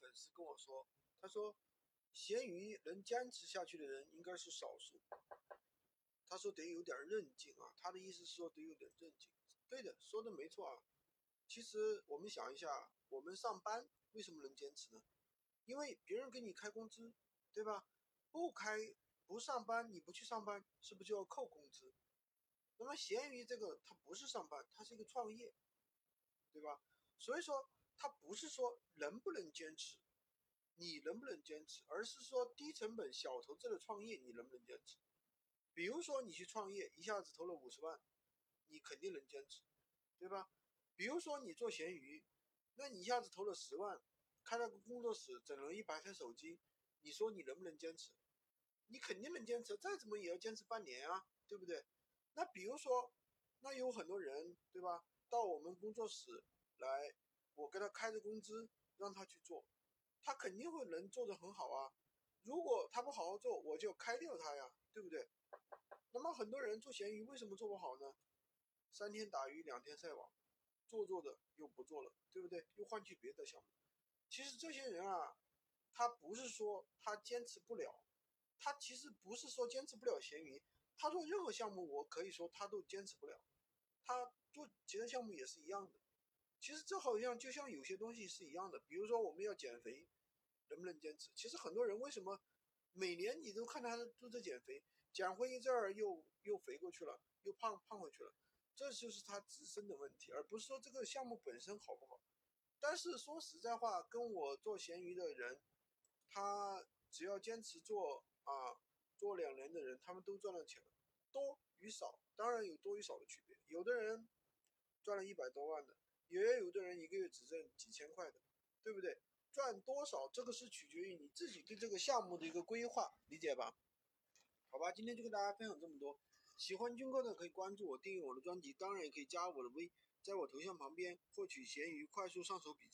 粉丝跟我说，他说咸鱼能坚持下去的人应该是少数。他说得有点韧劲啊，他的意思是说得有点韧劲。对的，说的没错啊。其实我们想一下，我们上班为什么能坚持呢？因为别人给你开工资，对吧？不开不上班，你不去上班，是不是就要扣工资？那么咸鱼这个它不是上班，它是一个创业，对吧？所以说它不是说能不能坚持，你能不能坚持，而是说低成本小投资的创业你能不能坚持？比如说你去创业，一下子投了五十万，你肯定能坚持，对吧？比如说你做闲鱼，那你一下子投了十万，开了个工作室，整了一百台手机，你说你能不能坚持？你肯定能坚持，再怎么也要坚持半年啊，对不对？那比如说，那有很多人，对吧？到我们工作室来，我给他开着工资，让他去做，他肯定会能做得很好啊。如果他不好好做，我就开掉他呀，对不对？那么很多人做闲鱼为什么做不好呢？三天打鱼两天晒网，做做的又不做了，对不对？又换去别的项目。其实这些人啊，他不是说他坚持不了，他其实不是说坚持不了闲鱼，他做任何项目，我可以说他都坚持不了。他做其他项目也是一样的。其实这好像就像有些东西是一样的，比如说我们要减肥，能不能坚持？其实很多人为什么每年你都看他都在减肥？减回一阵儿又又肥过去了，又胖胖回去了，这就是他自身的问题，而不是说这个项目本身好不好。但是说实在话，跟我做闲鱼的人，他只要坚持做啊，做两年的人，他们都赚了钱了，多与少当然有多与少的区别。有的人赚了一百多万的，也有的人一个月只挣几千块的，对不对？赚多少这个是取决于你自己对这个项目的一个规划，理解吧？好吧，今天就跟大家分享这么多。喜欢军哥的可以关注我，订阅我的专辑，当然也可以加我的微，在我头像旁边获取闲鱼快速上手笔记。